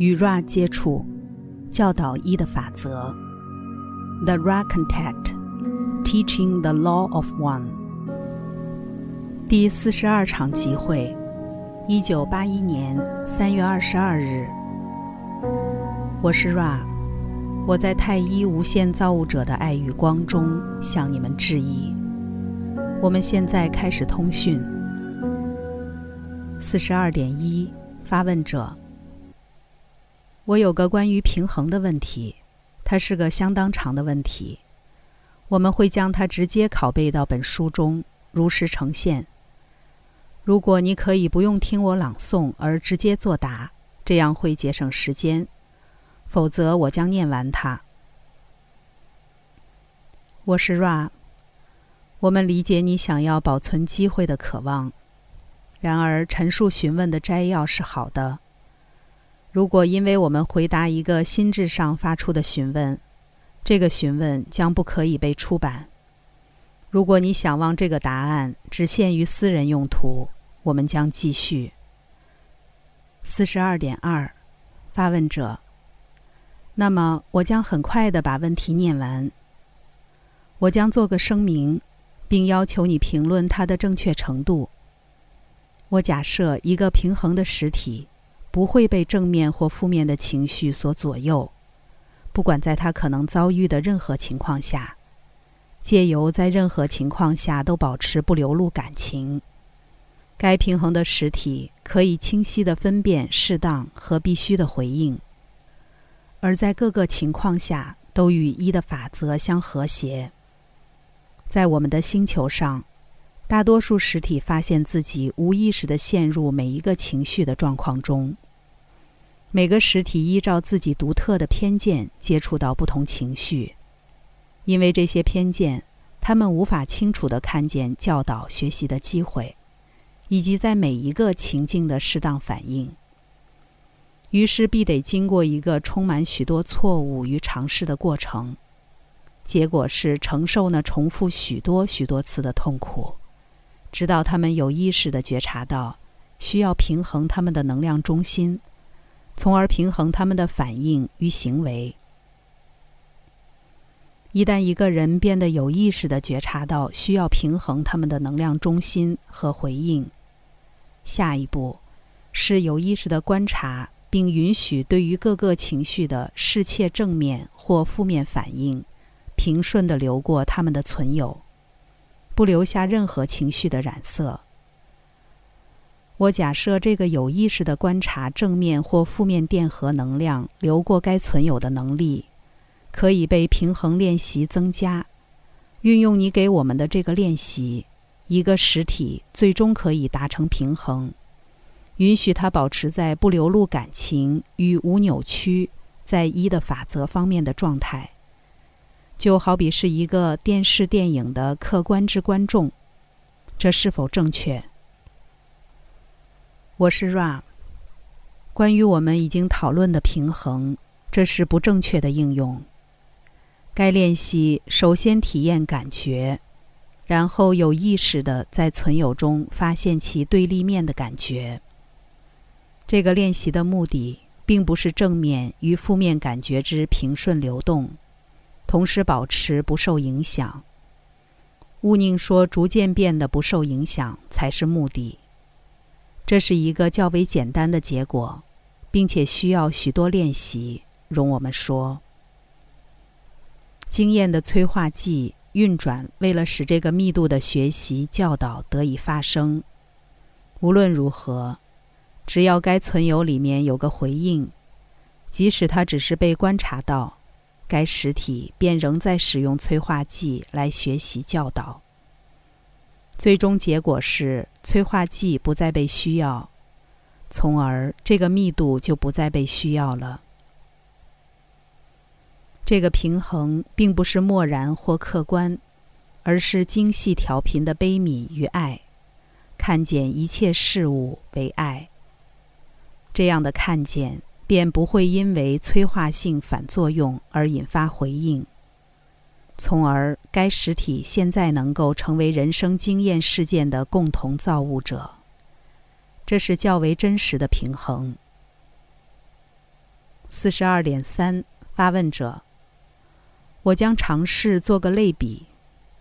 与 Ra 接触，教导一的法则。The Ra Contact, Teaching the Law of One。第四十二场集会，一九八一年三月二十二日。我是 Ra，我在太一无限造物者的爱与光中向你们致意。我们现在开始通讯。四十二点一，发问者。我有个关于平衡的问题，它是个相当长的问题。我们会将它直接拷贝到本书中，如实呈现。如果你可以不用听我朗诵而直接作答，这样会节省时间；否则，我将念完它。我是 Ra。我们理解你想要保存机会的渴望，然而陈述询问的摘要是好的。如果因为我们回答一个心智上发出的询问，这个询问将不可以被出版。如果你想望这个答案只限于私人用途，我们将继续。四十二点二，发问者。那么我将很快的把问题念完。我将做个声明，并要求你评论它的正确程度。我假设一个平衡的实体。不会被正面或负面的情绪所左右，不管在他可能遭遇的任何情况下，借由在任何情况下都保持不流露感情，该平衡的实体可以清晰地分辨适当和必须的回应，而在各个情况下都与一的法则相和谐。在我们的星球上。大多数实体发现自己无意识地陷入每一个情绪的状况中。每个实体依照自己独特的偏见接触到不同情绪，因为这些偏见，他们无法清楚地看见教导学习的机会，以及在每一个情境的适当反应。于是必得经过一个充满许多错误与尝试的过程，结果是承受那重复许多许多次的痛苦。直到他们有意识地觉察到需要平衡他们的能量中心，从而平衡他们的反应与行为。一旦一个人变得有意识地觉察到需要平衡他们的能量中心和回应，下一步是有意识地观察并允许对于各个情绪的适切正面或负面反应，平顺地流过他们的存有。不留下任何情绪的染色。我假设这个有意识的观察正面或负面电荷能量流过该存有的能力，可以被平衡练习增加。运用你给我们的这个练习，一个实体最终可以达成平衡，允许它保持在不流露感情与无扭曲，在一的法则方面的状态。就好比是一个电视电影的客观之观众，这是否正确？我是 Ra。关于我们已经讨论的平衡，这是不正确的应用。该练习首先体验感觉，然后有意识的在存有中发现其对立面的感觉。这个练习的目的，并不是正面与负面感觉之平顺流动。同时保持不受影响。勿宁说，逐渐变得不受影响才是目的。这是一个较为简单的结果，并且需要许多练习。容我们说，经验的催化剂运转，为了使这个密度的学习教导得以发生。无论如何，只要该存有里面有个回应，即使它只是被观察到。该实体便仍在使用催化剂来学习教导。最终结果是催化剂不再被需要，从而这个密度就不再被需要了。这个平衡并不是漠然或客观，而是精细调频的悲悯与爱，看见一切事物为爱。这样的看见。便不会因为催化性反作用而引发回应，从而该实体现在能够成为人生经验事件的共同造物者。这是较为真实的平衡。四十二点三，发问者：我将尝试做个类比，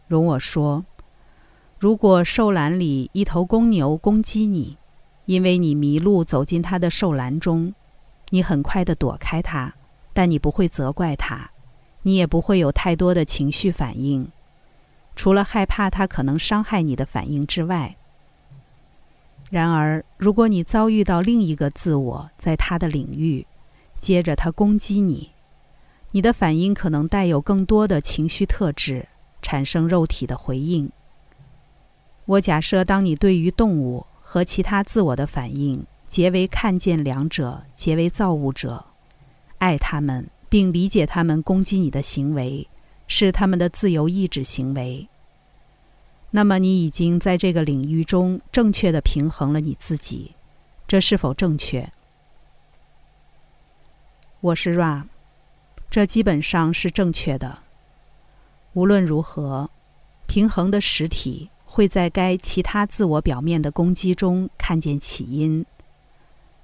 容我说，如果兽栏里一头公牛攻击你，因为你迷路走进它的兽栏中，你很快的躲开它，但你不会责怪它，你也不会有太多的情绪反应，除了害怕它可能伤害你的反应之外。然而，如果你遭遇到另一个自我在他的领域，接着他攻击你，你的反应可能带有更多的情绪特质，产生肉体的回应。我假设，当你对于动物和其他自我的反应，结为看见两者，结为造物者，爱他们，并理解他们攻击你的行为是他们的自由意志行为。那么你已经在这个领域中正确的平衡了你自己，这是否正确？我是 Ra，这基本上是正确的。无论如何，平衡的实体会在该其他自我表面的攻击中看见起因。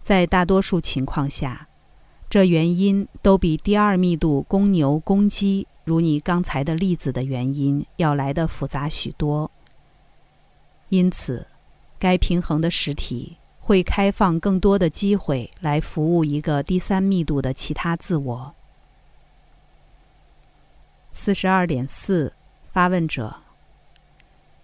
在大多数情况下，这原因都比第二密度公牛攻击，如你刚才的例子的原因要来的复杂许多。因此，该平衡的实体会开放更多的机会来服务一个第三密度的其他自我。四十二点四，发问者：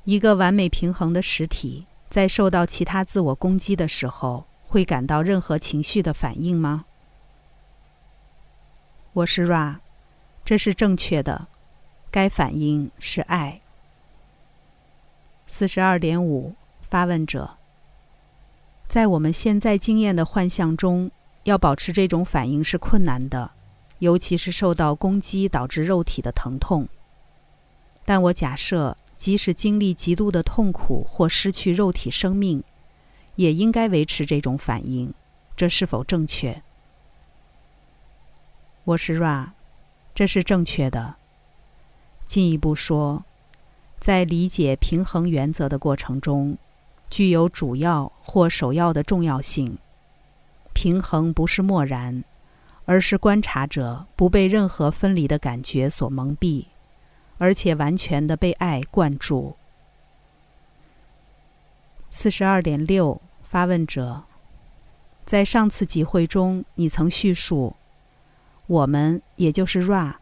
一个完美平衡的实体在受到其他自我攻击的时候，会感到任何情绪的反应吗？我是 Ra，这是正确的。该反应是爱。四十二点五，发问者：在我们现在经验的幻象中，要保持这种反应是困难的，尤其是受到攻击导致肉体的疼痛。但我假设，即使经历极度的痛苦或失去肉体生命，也应该维持这种反应。这是否正确？我是 Ra，这是正确的。进一步说。在理解平衡原则的过程中，具有主要或首要的重要性。平衡不是漠然，而是观察者不被任何分离的感觉所蒙蔽，而且完全的被爱灌注。四十二点六，发问者，在上次集会中，你曾叙述，我们也就是 Ra。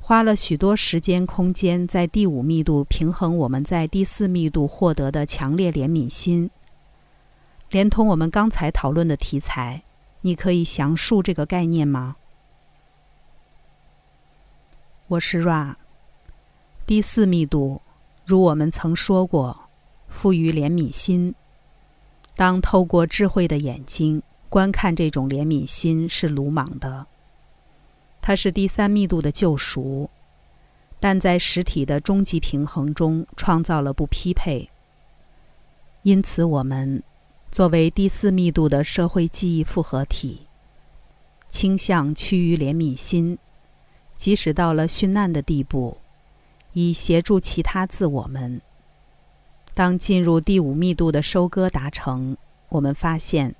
花了许多时间、空间在第五密度平衡我们在第四密度获得的强烈怜悯心，连同我们刚才讨论的题材，你可以详述这个概念吗？我是 Ra。第四密度，如我们曾说过，富于怜悯心。当透过智慧的眼睛观看这种怜悯心是鲁莽的。它是第三密度的救赎，但在实体的终极平衡中创造了不匹配。因此，我们作为第四密度的社会记忆复合体，倾向趋于怜悯心，即使到了殉难的地步，以协助其他自我们。当进入第五密度的收割达成，我们发现，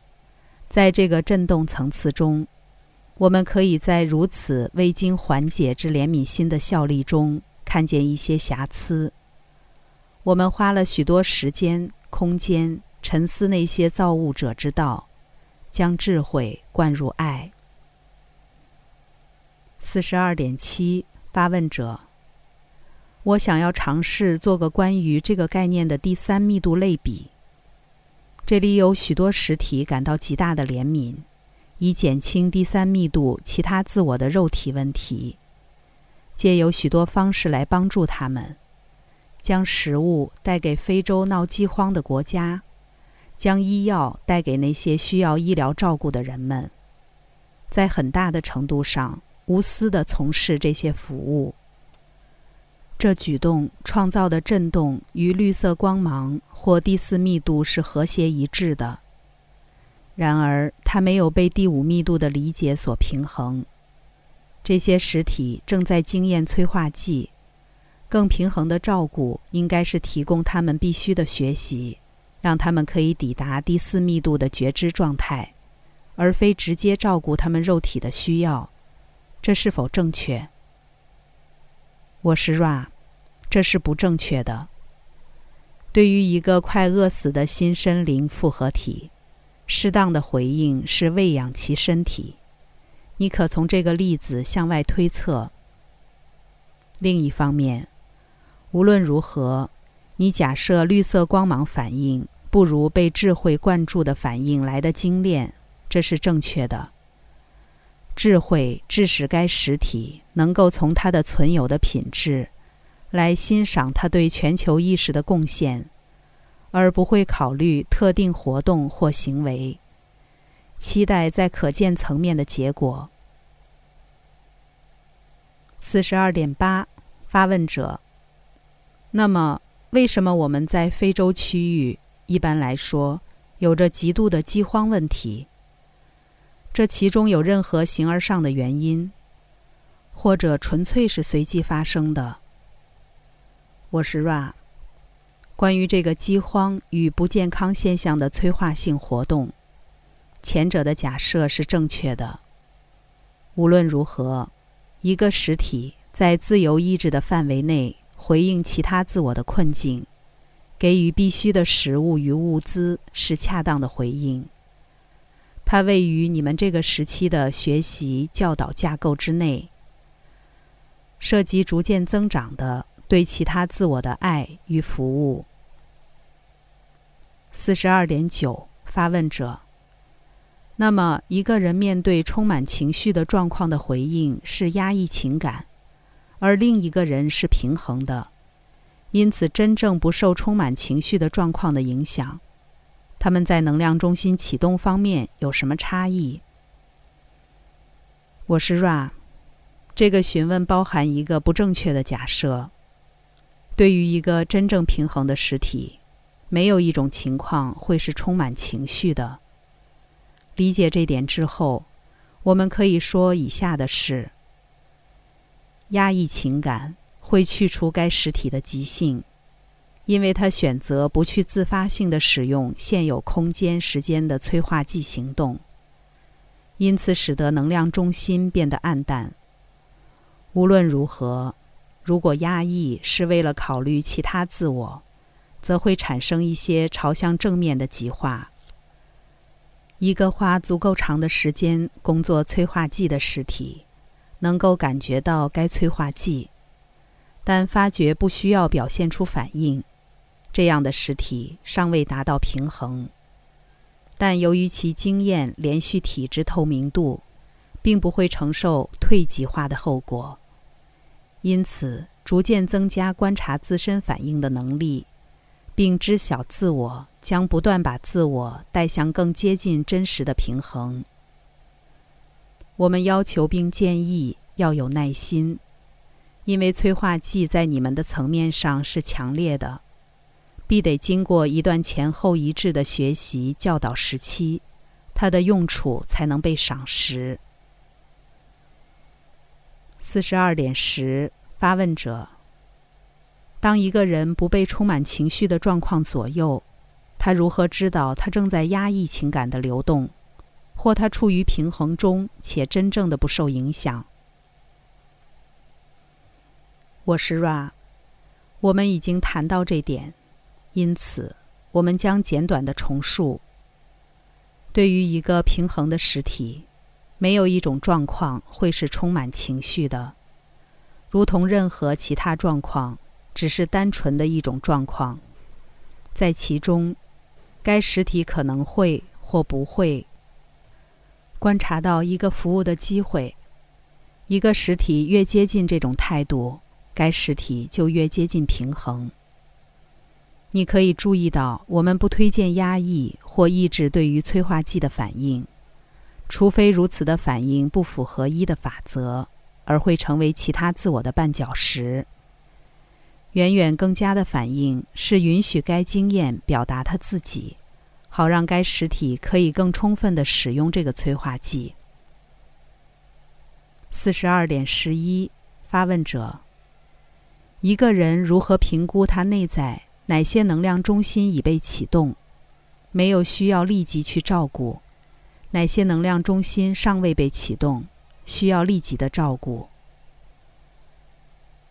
在这个振动层次中。我们可以在如此未经缓解之怜悯心的效力中看见一些瑕疵。我们花了许多时间、空间沉思那些造物者之道，将智慧灌入爱。四十二点七，发问者：我想要尝试做个关于这个概念的第三密度类比。这里有许多实体感到极大的怜悯。以减轻第三密度其他自我的肉体问题，借有许多方式来帮助他们：将食物带给非洲闹饥荒的国家，将医药带给那些需要医疗照顾的人们，在很大的程度上无私地从事这些服务。这举动创造的震动与绿色光芒或第四密度是和谐一致的。然而，它没有被第五密度的理解所平衡。这些实体正在经验催化剂，更平衡的照顾应该是提供他们必须的学习，让他们可以抵达第四密度的觉知状态，而非直接照顾他们肉体的需要，这是否正确？我是 Ra，这是不正确的。对于一个快饿死的新生灵复合体，适当的回应是喂养其身体。你可从这个例子向外推测。另一方面，无论如何，你假设绿色光芒反应不如被智慧灌注的反应来的精炼，这是正确的。智慧致使该实体能够从他的存有的品质来欣赏他对全球意识的贡献，而不会考虑特定活动或行为，期待在可见层面的结果。四十二点八，发问者。那么，为什么我们在非洲区域一般来说有着极度的饥荒问题？这其中有任何形而上的原因，或者纯粹是随机发生的？我是 Ra。关于这个饥荒与不健康现象的催化性活动，前者的假设是正确的。无论如何，一个实体在自由意志的范围内回应其他自我的困境，给予必须的食物与物资是恰当的回应。它位于你们这个时期的学习教导架构之内，涉及逐渐增长的对其他自我的爱与服务。四十二点九，发问者。那么，一个人面对充满情绪的状况的回应是压抑情感，而另一个人是平衡的，因此真正不受充满情绪的状况的影响。他们在能量中心启动方面有什么差异？我是 Ra。这个询问包含一个不正确的假设。对于一个真正平衡的实体，没有一种情况会是充满情绪的。理解这点之后，我们可以说以下的事：压抑情感会去除该实体的极性。因为他选择不去自发性的使用现有空间时间的催化剂行动，因此使得能量中心变得暗淡。无论如何，如果压抑是为了考虑其他自我，则会产生一些朝向正面的极化。一个花足够长的时间工作催化剂的实体，能够感觉到该催化剂，但发觉不需要表现出反应。这样的实体尚未达到平衡，但由于其经验连续体质透明度，并不会承受退极化的后果，因此逐渐增加观察自身反应的能力，并知晓自我将不断把自我带向更接近真实的平衡。我们要求并建议要有耐心，因为催化剂在你们的层面上是强烈的。必得经过一段前后一致的学习教导时期，它的用处才能被赏识。四十二点十，发问者：当一个人不被充满情绪的状况左右，他如何知道他正在压抑情感的流动，或他处于平衡中且真正的不受影响？我是 Ra，我们已经谈到这点。因此，我们将简短的重述：对于一个平衡的实体，没有一种状况会是充满情绪的，如同任何其他状况只是单纯的一种状况。在其中，该实体可能会或不会观察到一个服务的机会。一个实体越接近这种态度，该实体就越接近平衡。你可以注意到，我们不推荐压抑或抑制对于催化剂的反应，除非如此的反应不符合一的法则，而会成为其他自我的绊脚石。远远更加的反应是允许该经验表达他自己，好让该实体可以更充分的使用这个催化剂。四十二点十一，发问者：一个人如何评估他内在？哪些能量中心已被启动，没有需要立即去照顾，哪些能量中心尚未被启动，需要立即的照顾？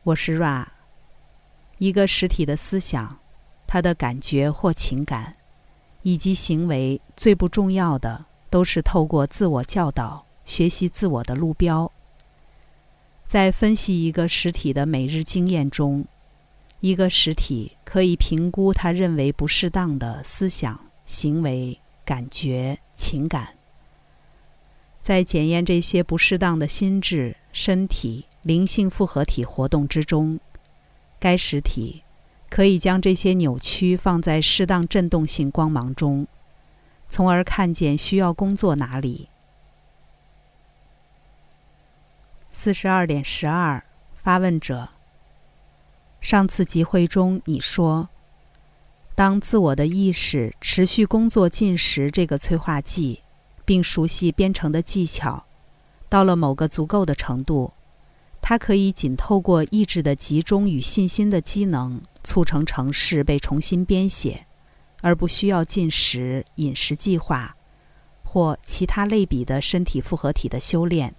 我是 Ra，一个实体的思想，它的感觉或情感，以及行为，最不重要的都是透过自我教导、学习自我的路标。在分析一个实体的每日经验中，一个实体可以评估他认为不适当的思想、行为、感觉、情感。在检验这些不适当的心智、身体、灵性复合体活动之中，该实体可以将这些扭曲放在适当振动性光芒中，从而看见需要工作哪里。四十二点十二，发问者。上次集会中你说，当自我的意识持续工作进食这个催化剂，并熟悉编程的技巧，到了某个足够的程度，它可以仅透过意志的集中与信心的机能，促成程式被重新编写，而不需要进食、饮食计划或其他类比的身体复合体的修炼。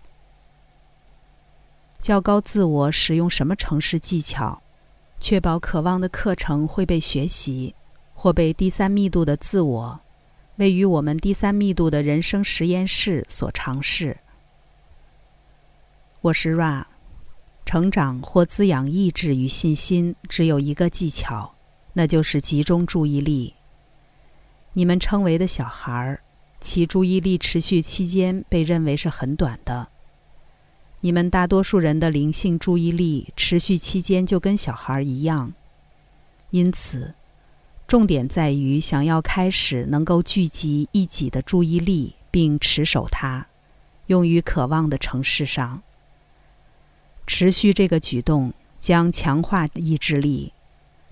较高自我使用什么程式技巧，确保渴望的课程会被学习，或被第三密度的自我，位于我们第三密度的人生实验室所尝试。我是 Ra，成长或滋养意志与信心只有一个技巧，那就是集中注意力。你们称为的小孩儿，其注意力持续期间被认为是很短的。你们大多数人的灵性注意力持续期间就跟小孩一样，因此，重点在于想要开始能够聚集一己的注意力，并持守它，用于渴望的城市上。持续这个举动将强化意志力，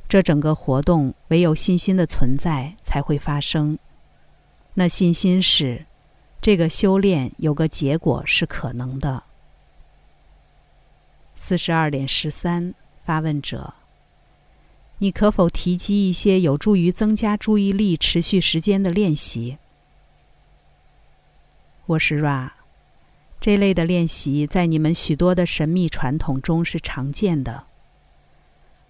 这整个活动唯有信心的存在才会发生。那信心是，这个修炼有个结果是可能的。四十二点十三，发问者：你可否提及一些有助于增加注意力持续时间的练习？我是 Ra，这类的练习在你们许多的神秘传统中是常见的。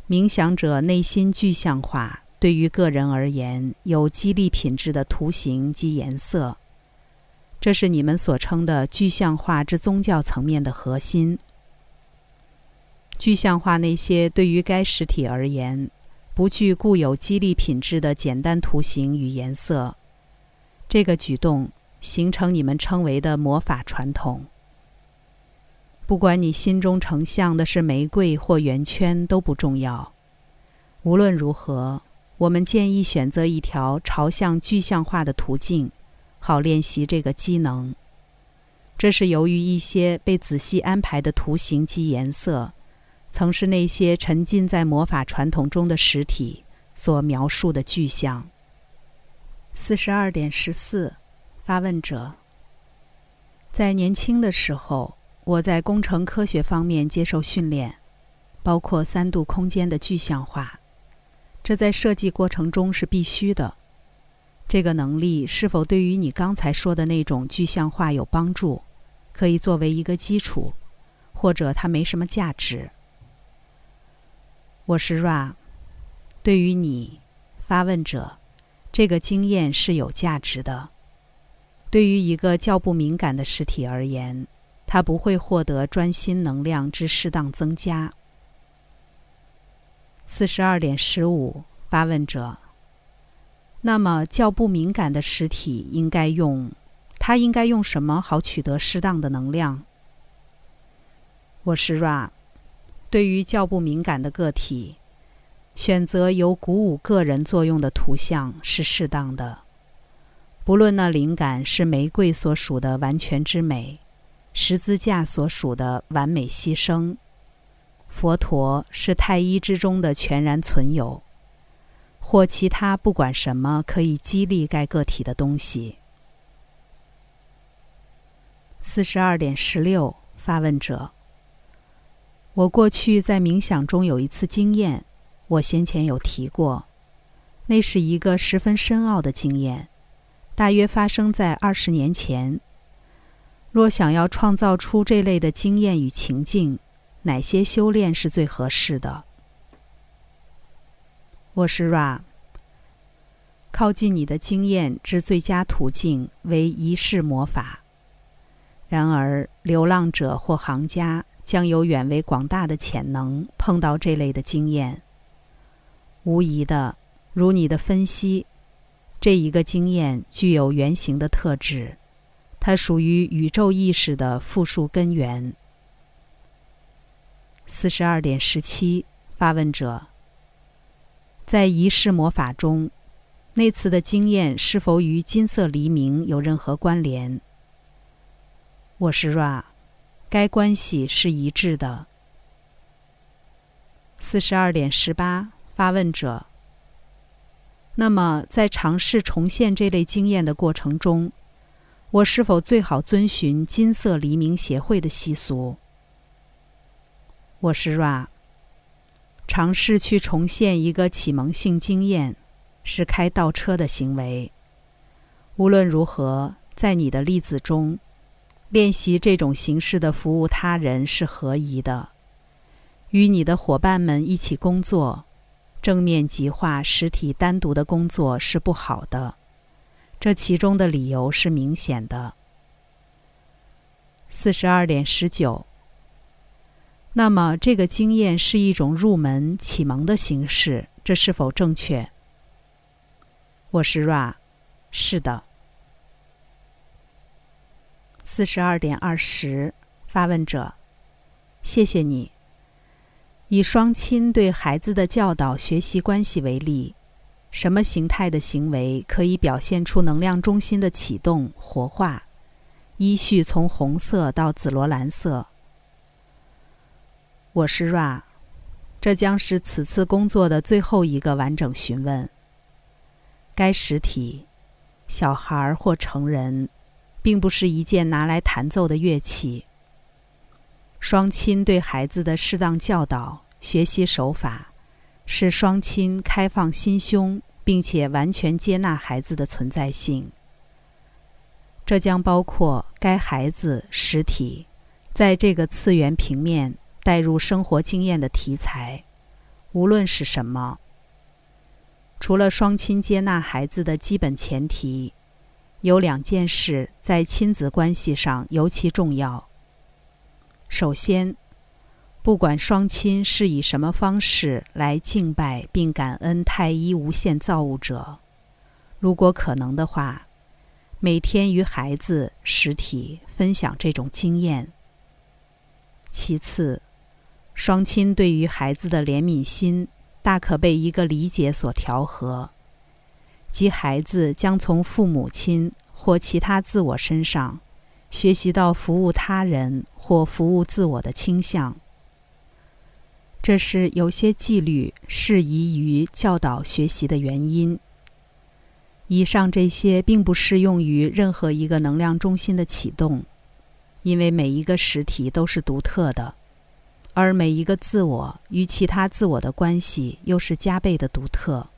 冥想者内心具象化，对于个人而言有激励品质的图形及颜色，这是你们所称的具象化之宗教层面的核心。具象化那些对于该实体而言不具固有激励品质的简单图形与颜色，这个举动形成你们称为的魔法传统。不管你心中成像的是玫瑰或圆圈都不重要。无论如何，我们建议选择一条朝向具象化的途径，好练习这个机能。这是由于一些被仔细安排的图形及颜色。曾是那些沉浸在魔法传统中的实体所描述的具象。四十二点十四，发问者。在年轻的时候，我在工程科学方面接受训练，包括三度空间的具象化，这在设计过程中是必须的。这个能力是否对于你刚才说的那种具象化有帮助？可以作为一个基础，或者它没什么价值？我是 Ra，对于你，发问者，这个经验是有价值的。对于一个较不敏感的实体而言，它不会获得专心能量之适当增加。四十二点十五，发问者，那么较不敏感的实体应该用，它应该用什么好取得适当的能量？我是 Ra。对于较不敏感的个体，选择有鼓舞个人作用的图像是适当的。不论那灵感是玫瑰所属的完全之美，十字架所属的完美牺牲，佛陀是太一之中的全然存有，或其他不管什么可以激励该个体的东西。四十二点十六，发问者。我过去在冥想中有一次经验，我先前有提过，那是一个十分深奥的经验，大约发生在二十年前。若想要创造出这类的经验与情境，哪些修炼是最合适的？我是 Ra。靠近你的经验之最佳途径为仪式魔法。然而，流浪者或行家将有远为广大的潜能碰到这类的经验。无疑的，如你的分析，这一个经验具有原型的特质，它属于宇宙意识的复数根源。四十二点十七，发问者，在仪式魔法中。那次的经验是否与金色黎明有任何关联？我是 Ra，该关系是一致的。四十二点十八，发问者。那么，在尝试重现这类经验的过程中，我是否最好遵循金色黎明协会的习俗？我是 Ra，尝试去重现一个启蒙性经验。是开倒车的行为。无论如何，在你的例子中，练习这种形式的服务他人是合宜的。与你的伙伴们一起工作，正面极化实体单独的工作是不好的。这其中的理由是明显的。四十二点十九。那么，这个经验是一种入门启蒙的形式，这是否正确？我是 Ra，是的。四十二点二十，发问者，谢谢你。以双亲对孩子的教导学习关系为例，什么形态的行为可以表现出能量中心的启动活化？依序从红色到紫罗兰色。我是 Ra，这将是此次工作的最后一个完整询问。该实体，小孩或成人，并不是一件拿来弹奏的乐器。双亲对孩子的适当教导、学习手法，是双亲开放心胸，并且完全接纳孩子的存在性。这将包括该孩子实体在这个次元平面带入生活经验的题材，无论是什么。除了双亲接纳孩子的基本前提，有两件事在亲子关系上尤其重要。首先，不管双亲是以什么方式来敬拜并感恩太一无限造物者，如果可能的话，每天与孩子实体分享这种经验。其次，双亲对于孩子的怜悯心。大可被一个理解所调和，即孩子将从父母亲或其他自我身上学习到服务他人或服务自我的倾向。这是有些纪律适宜于教导学习的原因。以上这些并不适用于任何一个能量中心的启动，因为每一个实体都是独特的。而每一个自我与其他自我的关系又是加倍的独特。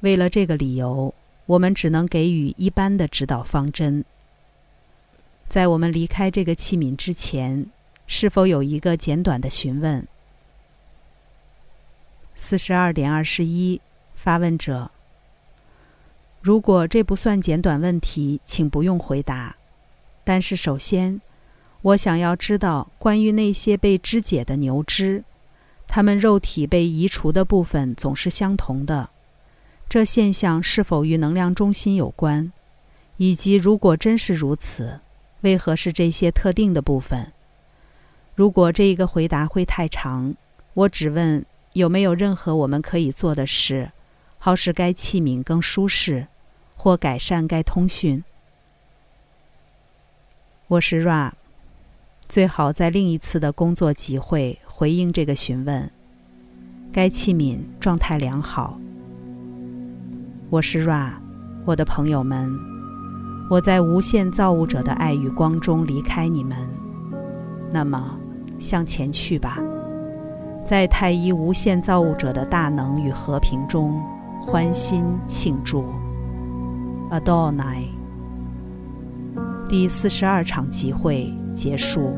为了这个理由，我们只能给予一般的指导方针。在我们离开这个器皿之前，是否有一个简短的询问？四十二点二十一，发问者。如果这不算简短问题，请不用回答。但是首先。我想要知道关于那些被肢解的牛只，它们肉体被移除的部分总是相同的。这现象是否与能量中心有关？以及如果真是如此，为何是这些特定的部分？如果这一个回答会太长，我只问有没有任何我们可以做的事，好使该器皿更舒适，或改善该通讯。我是 Ra。最好在另一次的工作集会回应这个询问。该器皿状态良好。我是 Ra，我的朋友们，我在无限造物者的爱与光中离开你们。那么，向前去吧，在太一无限造物者的大能与和平中欢欣庆祝。Adonai。第四十二场集会结束。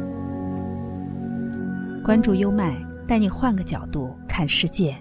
关注优麦，带你换个角度看世界。